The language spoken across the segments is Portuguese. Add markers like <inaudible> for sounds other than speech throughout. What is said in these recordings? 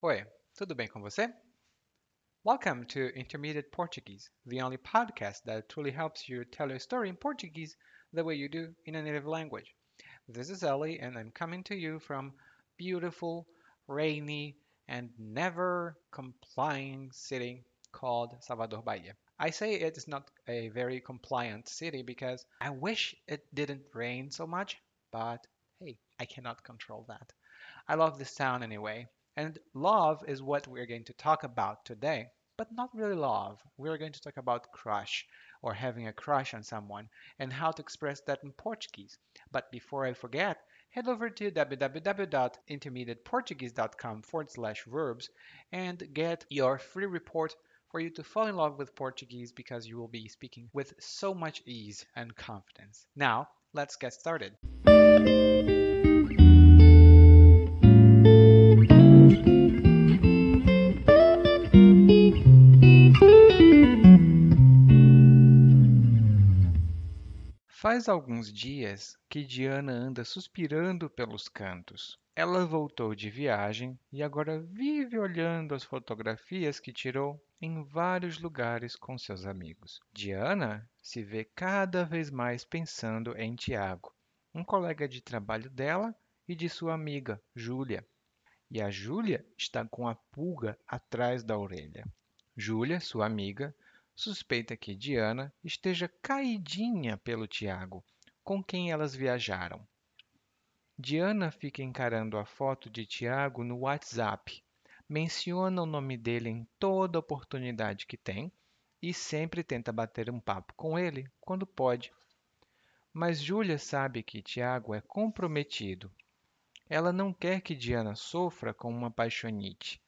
Oi, tudo bem com você? Welcome to Intermediate Portuguese, the only podcast that truly helps you tell your story in Portuguese the way you do in a native language. This is Ellie, and I'm coming to you from beautiful, rainy, and never complying city called Salvador, Bahia. I say it is not a very compliant city because I wish it didn't rain so much, but hey, I cannot control that. I love this town anyway, and love is what we're going to talk about today. But not really love. We're going to talk about crush or having a crush on someone and how to express that in Portuguese. But before I forget, head over to www.intermediateportuguese.com forward slash verbs and get your free report for you to fall in love with Portuguese because you will be speaking with so much ease and confidence. Now, let's get started. Faz alguns dias que Diana anda suspirando pelos cantos. Ela voltou de viagem e agora vive olhando as fotografias que tirou em vários lugares com seus amigos. Diana se vê cada vez mais pensando em Tiago, um colega de trabalho dela e de sua amiga, Júlia. E a Júlia está com a pulga atrás da orelha. Júlia, sua amiga, suspeita que Diana esteja caidinha pelo Tiago, com quem elas viajaram. Diana fica encarando a foto de Tiago no WhatsApp, menciona o nome dele em toda oportunidade que tem e sempre tenta bater um papo com ele quando pode. Mas Júlia sabe que Tiago é comprometido. Ela não quer que Diana sofra com uma paixonite.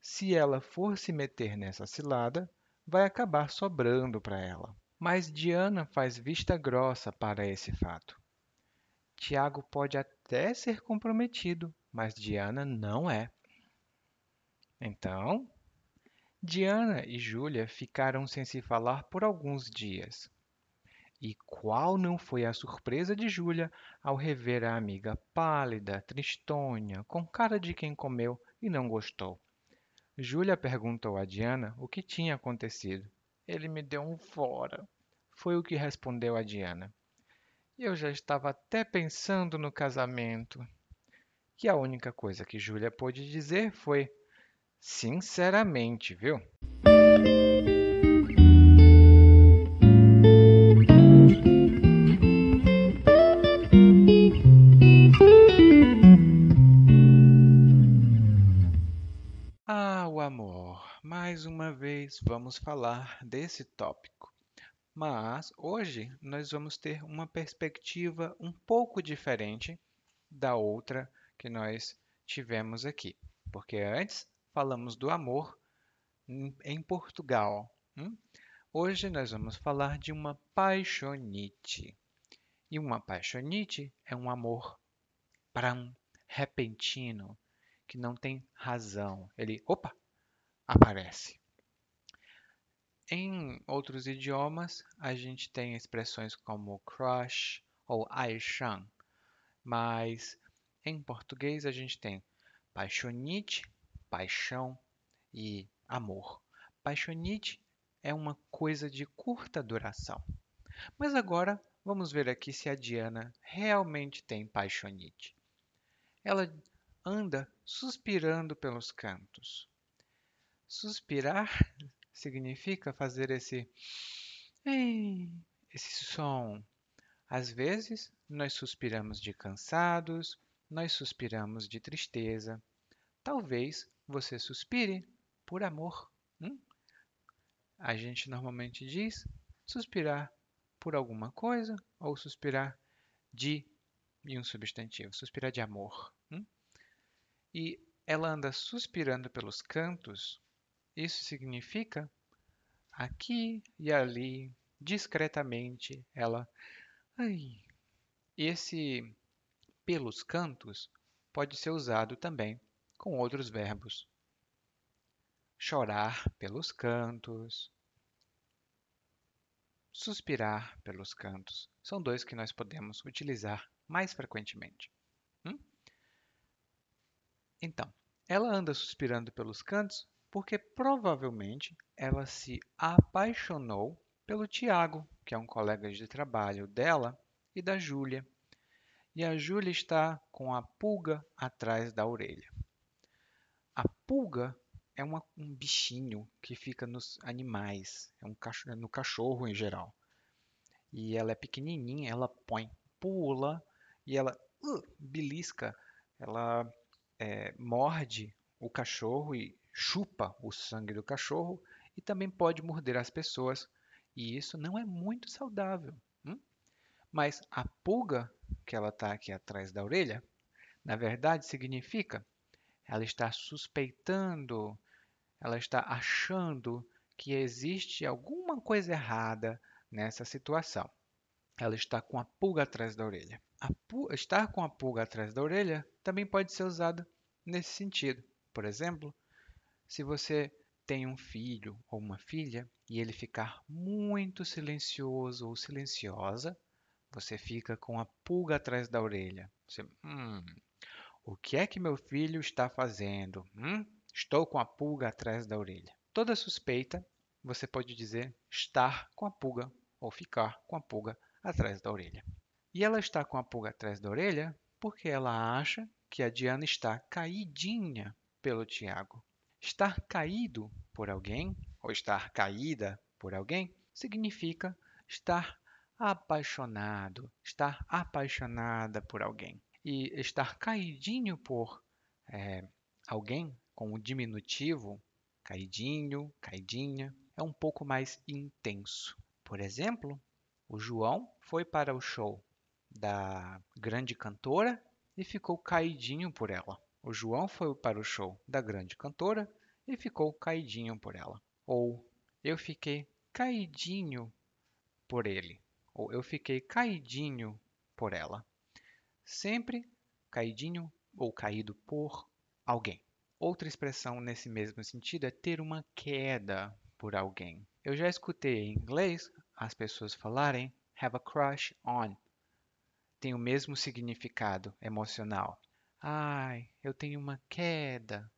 Se ela for se meter nessa cilada, vai acabar sobrando para ela. Mas Diana faz vista grossa para esse fato. Tiago pode até ser comprometido, mas Diana não é. Então, Diana e Júlia ficaram sem se falar por alguns dias. E qual não foi a surpresa de Júlia ao rever a amiga pálida, tristonha, com cara de quem comeu e não gostou? Júlia perguntou a Diana o que tinha acontecido. Ele me deu um fora, foi o que respondeu a Diana. Eu já estava até pensando no casamento. E a única coisa que Júlia pôde dizer foi: Sinceramente, viu? Mais uma vez vamos falar desse tópico. Mas hoje nós vamos ter uma perspectiva um pouco diferente da outra que nós tivemos aqui. Porque antes falamos do amor em Portugal. Hum? Hoje nós vamos falar de uma paixonite. E uma paixonite é um amor um repentino, que não tem razão. Ele, opa, aparece. Em outros idiomas, a gente tem expressões como crush ou aishan, mas em português a gente tem paixonite, paixão e amor. Paixonite é uma coisa de curta duração. Mas agora vamos ver aqui se a Diana realmente tem paixonite. Ela anda suspirando pelos cantos. Suspirar significa fazer esse esse som. Às vezes, nós suspiramos de cansados, nós suspiramos de tristeza. Talvez você suspire por amor. Hum? A gente normalmente diz suspirar por alguma coisa ou suspirar de e um substantivo, suspirar de amor. Hum? E ela anda suspirando pelos cantos isso significa aqui e ali, discretamente, ela. Ai. Esse pelos cantos pode ser usado também com outros verbos. Chorar pelos cantos, suspirar pelos cantos. São dois que nós podemos utilizar mais frequentemente. Hum? Então, Ela anda suspirando pelos cantos porque provavelmente ela se apaixonou pelo Tiago, que é um colega de trabalho dela e da Júlia. E a Júlia está com a pulga atrás da orelha. A pulga é uma, um bichinho que fica nos animais, é um cachorro, no cachorro em geral. E ela é pequenininha, ela põe, pula e ela uh, belisca, ela é, morde o cachorro e chupa o sangue do cachorro e também pode morder as pessoas. E isso não é muito saudável. Hum? Mas a pulga que ela está aqui atrás da orelha, na verdade significa ela está suspeitando, ela está achando que existe alguma coisa errada nessa situação. Ela está com a pulga atrás da orelha. Estar com a pulga atrás da orelha também pode ser usado nesse sentido. Por exemplo, se você tem um filho ou uma filha e ele ficar muito silencioso ou silenciosa, você fica com a pulga atrás da orelha. Você, hum, o que é que meu filho está fazendo? Hum? Estou com a pulga atrás da orelha. Toda suspeita, você pode dizer estar com a pulga ou ficar com a pulga atrás da orelha. E ela está com a pulga atrás da orelha porque ela acha que a Diana está caidinha pelo Tiago. Estar caído por alguém ou estar caída por alguém significa estar apaixonado, estar apaixonada por alguém. E estar caidinho por é, alguém com o diminutivo, caidinho, caidinha, é um pouco mais intenso. Por exemplo, o João foi para o show da grande cantora e ficou caidinho por ela. O João foi para o show da grande cantora e ficou caidinho por ela. Ou eu fiquei caidinho por ele. Ou eu fiquei caidinho por ela. Sempre caidinho ou caído por alguém. Outra expressão nesse mesmo sentido é ter uma queda por alguém. Eu já escutei em inglês as pessoas falarem have a crush on. Tem o mesmo significado emocional. Ai, eu tenho uma queda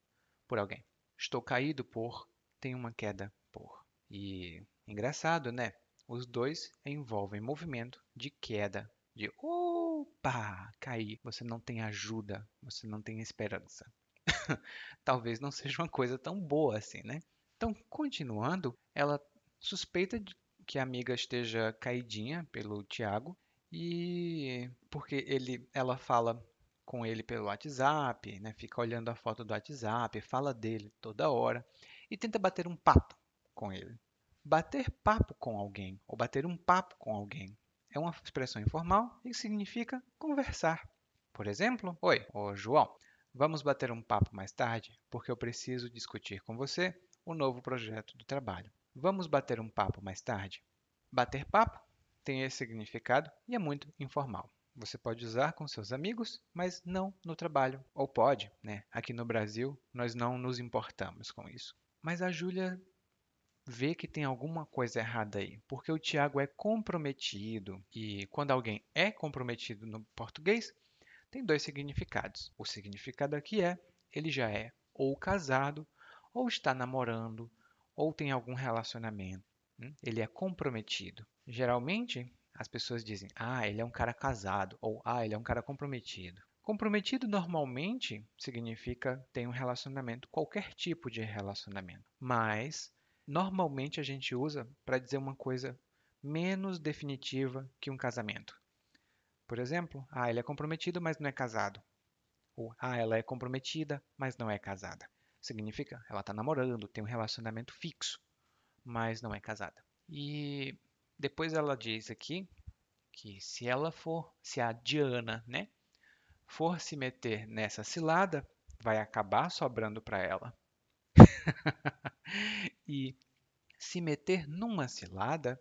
por alguém. Estou caído por, tenho uma queda por. E engraçado, né? Os dois envolvem movimento de queda, de opa, cair. Você não tem ajuda, você não tem esperança. <laughs> Talvez não seja uma coisa tão boa assim, né? Então, continuando, ela suspeita de que a amiga esteja caidinha pelo Tiago e porque ele, ela fala com ele pelo WhatsApp, né? Fica olhando a foto do WhatsApp, fala dele toda hora e tenta bater um papo com ele. Bater papo com alguém ou bater um papo com alguém é uma expressão informal e significa conversar. Por exemplo, oi, ô João, vamos bater um papo mais tarde porque eu preciso discutir com você o novo projeto do trabalho. Vamos bater um papo mais tarde? Bater papo tem esse significado e é muito informal. Você pode usar com seus amigos, mas não no trabalho. Ou pode, né? Aqui no Brasil, nós não nos importamos com isso. Mas a Júlia vê que tem alguma coisa errada aí, porque o Tiago é comprometido e quando alguém é comprometido no português, tem dois significados. O significado aqui é ele já é ou casado, ou está namorando, ou tem algum relacionamento. Hum? Ele é comprometido. Geralmente, as pessoas dizem, ah, ele é um cara casado, ou ah, ele é um cara comprometido. Comprometido normalmente significa tem um relacionamento, qualquer tipo de relacionamento. Mas normalmente a gente usa para dizer uma coisa menos definitiva que um casamento. Por exemplo, ah, ele é comprometido, mas não é casado. Ou ah, ela é comprometida, mas não é casada. Significa ela está namorando, tem um relacionamento fixo, mas não é casada. E depois ela diz aqui que se ela for, se a Diana, né, for se meter nessa cilada, vai acabar sobrando para ela. <laughs> e se meter numa cilada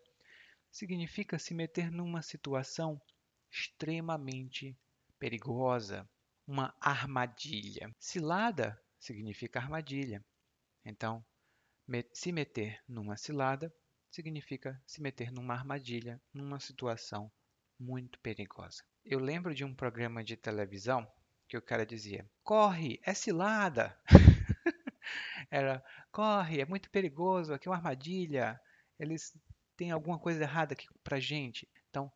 significa se meter numa situação extremamente perigosa, uma armadilha. Cilada significa armadilha. Então, se meter numa cilada significa se meter numa armadilha, numa situação muito perigosa. Eu lembro de um programa de televisão que o cara dizia: Corre, é cilada! <laughs> Era: Corre, é muito perigoso, aqui é uma armadilha, eles têm alguma coisa errada aqui pra gente. Então,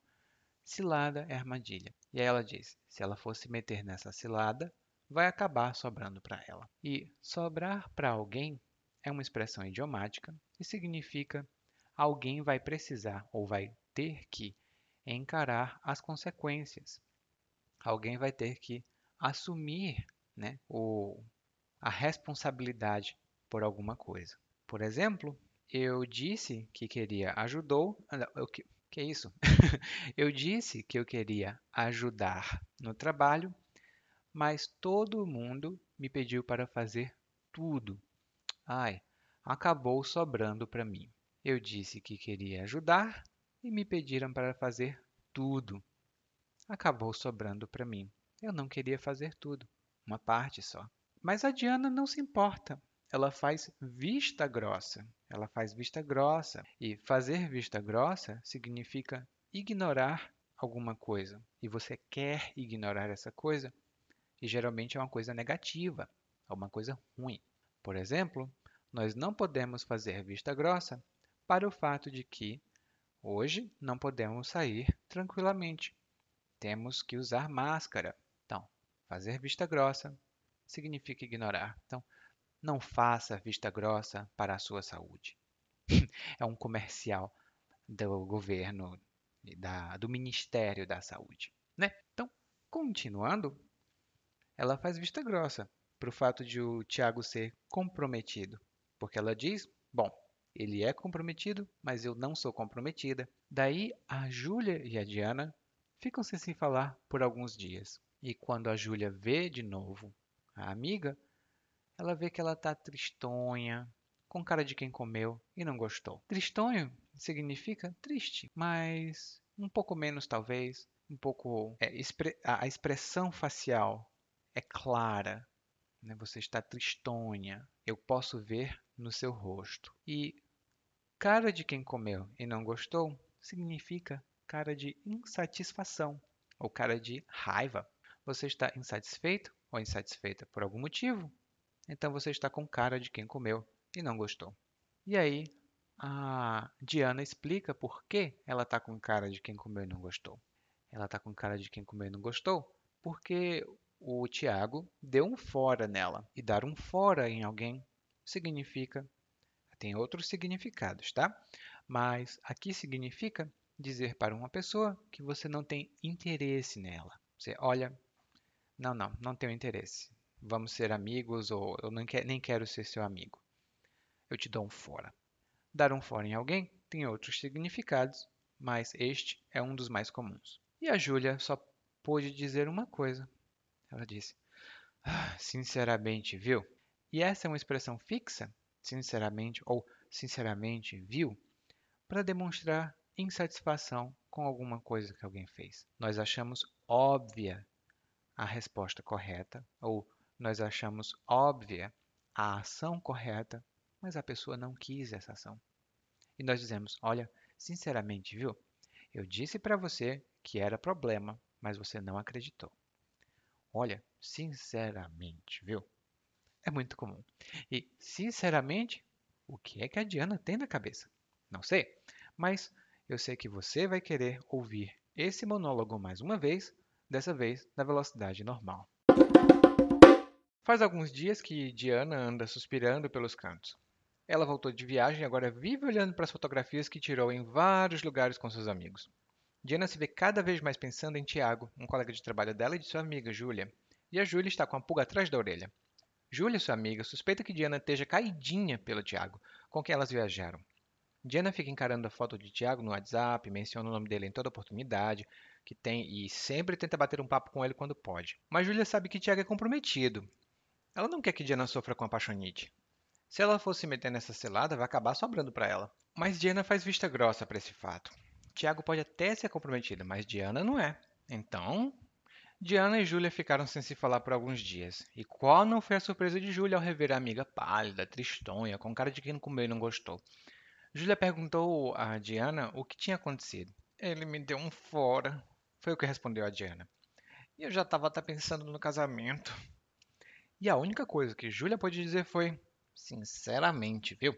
cilada é armadilha. E aí ela diz: se ela for se meter nessa cilada, vai acabar sobrando para ela. E sobrar para alguém é uma expressão idiomática e significa alguém vai precisar ou vai ter que encarar as consequências. Alguém vai ter que assumir né, o, a responsabilidade por alguma coisa. Por exemplo, eu disse que queria ajudou. O que, que é isso? <laughs> eu disse que eu queria ajudar no trabalho, mas todo mundo me pediu para fazer tudo. Ai, acabou sobrando para mim. Eu disse que queria ajudar e me pediram para fazer tudo. Acabou sobrando para mim. Eu não queria fazer tudo, uma parte só. Mas a Diana não se importa. Ela faz vista grossa. Ela faz vista grossa. E fazer vista grossa significa ignorar alguma coisa. E você quer ignorar essa coisa, e geralmente é uma coisa negativa, é uma coisa ruim. Por exemplo, nós não podemos fazer vista grossa para o fato de que hoje não podemos sair tranquilamente. Temos que usar máscara. Então, fazer vista grossa significa ignorar. Então, não faça vista grossa para a sua saúde. <laughs> é um comercial do governo, da, do Ministério da Saúde. Né? Então, continuando, ela faz vista grossa para o fato de o Tiago ser comprometido, porque ela diz: bom, ele é comprometido, mas eu não sou comprometida. Daí a Júlia e a Diana ficam sem se falar por alguns dias. E quando a Júlia vê de novo a amiga, ela vê que ela está tristonha, com cara de quem comeu e não gostou. Tristonho significa triste, mas um pouco menos talvez, um pouco é, a expressão facial é clara, né? você está tristonha, eu posso ver no seu rosto. E cara de quem comeu e não gostou significa cara de insatisfação ou cara de raiva. Você está insatisfeito ou insatisfeita por algum motivo, então você está com cara de quem comeu e não gostou. E aí a Diana explica por que ela está com cara de quem comeu e não gostou. Ela está com cara de quem comeu e não gostou porque o Tiago deu um fora nela. E dar um fora em alguém significa. Tem outros significados, tá? Mas aqui significa dizer para uma pessoa que você não tem interesse nela. Você olha, não, não, não tenho interesse. Vamos ser amigos ou eu nem, quer, nem quero ser seu amigo. Eu te dou um fora. Dar um fora em alguém tem outros significados, mas este é um dos mais comuns. E a Júlia só pôde dizer uma coisa ela disse: ah, Sinceramente, viu? E essa é uma expressão fixa, sinceramente ou sinceramente, viu? Para demonstrar insatisfação com alguma coisa que alguém fez. Nós achamos óbvia a resposta correta ou nós achamos óbvia a ação correta, mas a pessoa não quis essa ação. E nós dizemos: Olha, sinceramente, viu? Eu disse para você que era problema, mas você não acreditou. Olha, sinceramente, viu? É muito comum. E, sinceramente, o que é que a Diana tem na cabeça? Não sei, mas eu sei que você vai querer ouvir esse monólogo mais uma vez, dessa vez na velocidade normal. Faz alguns dias que Diana anda suspirando pelos cantos. Ela voltou de viagem e agora vive olhando para as fotografias que tirou em vários lugares com seus amigos. Diana se vê cada vez mais pensando em Tiago, um colega de trabalho dela e de sua amiga, Júlia. E a Júlia está com a pulga atrás da orelha. Júlia, sua amiga, suspeita que Diana esteja caidinha pelo Tiago, com quem elas viajaram. Diana fica encarando a foto de Tiago no WhatsApp, menciona o nome dele em toda oportunidade que tem e sempre tenta bater um papo com ele quando pode. Mas Júlia sabe que Tiago é comprometido. Ela não quer que Diana sofra com a. Se ela fosse meter nessa selada, vai acabar sobrando para ela. Mas Diana faz vista grossa para esse fato. Tiago pode até ser comprometido, mas Diana não é. Então, Diana e Júlia ficaram sem se falar por alguns dias. E qual não foi a surpresa de Júlia ao rever a amiga pálida, tristonha, com cara de quem não comeu e não gostou? Júlia perguntou a Diana o que tinha acontecido. Ele me deu um fora, foi o que respondeu a Diana. E eu já estava até pensando no casamento. E a única coisa que Júlia pôde dizer foi: sinceramente, viu?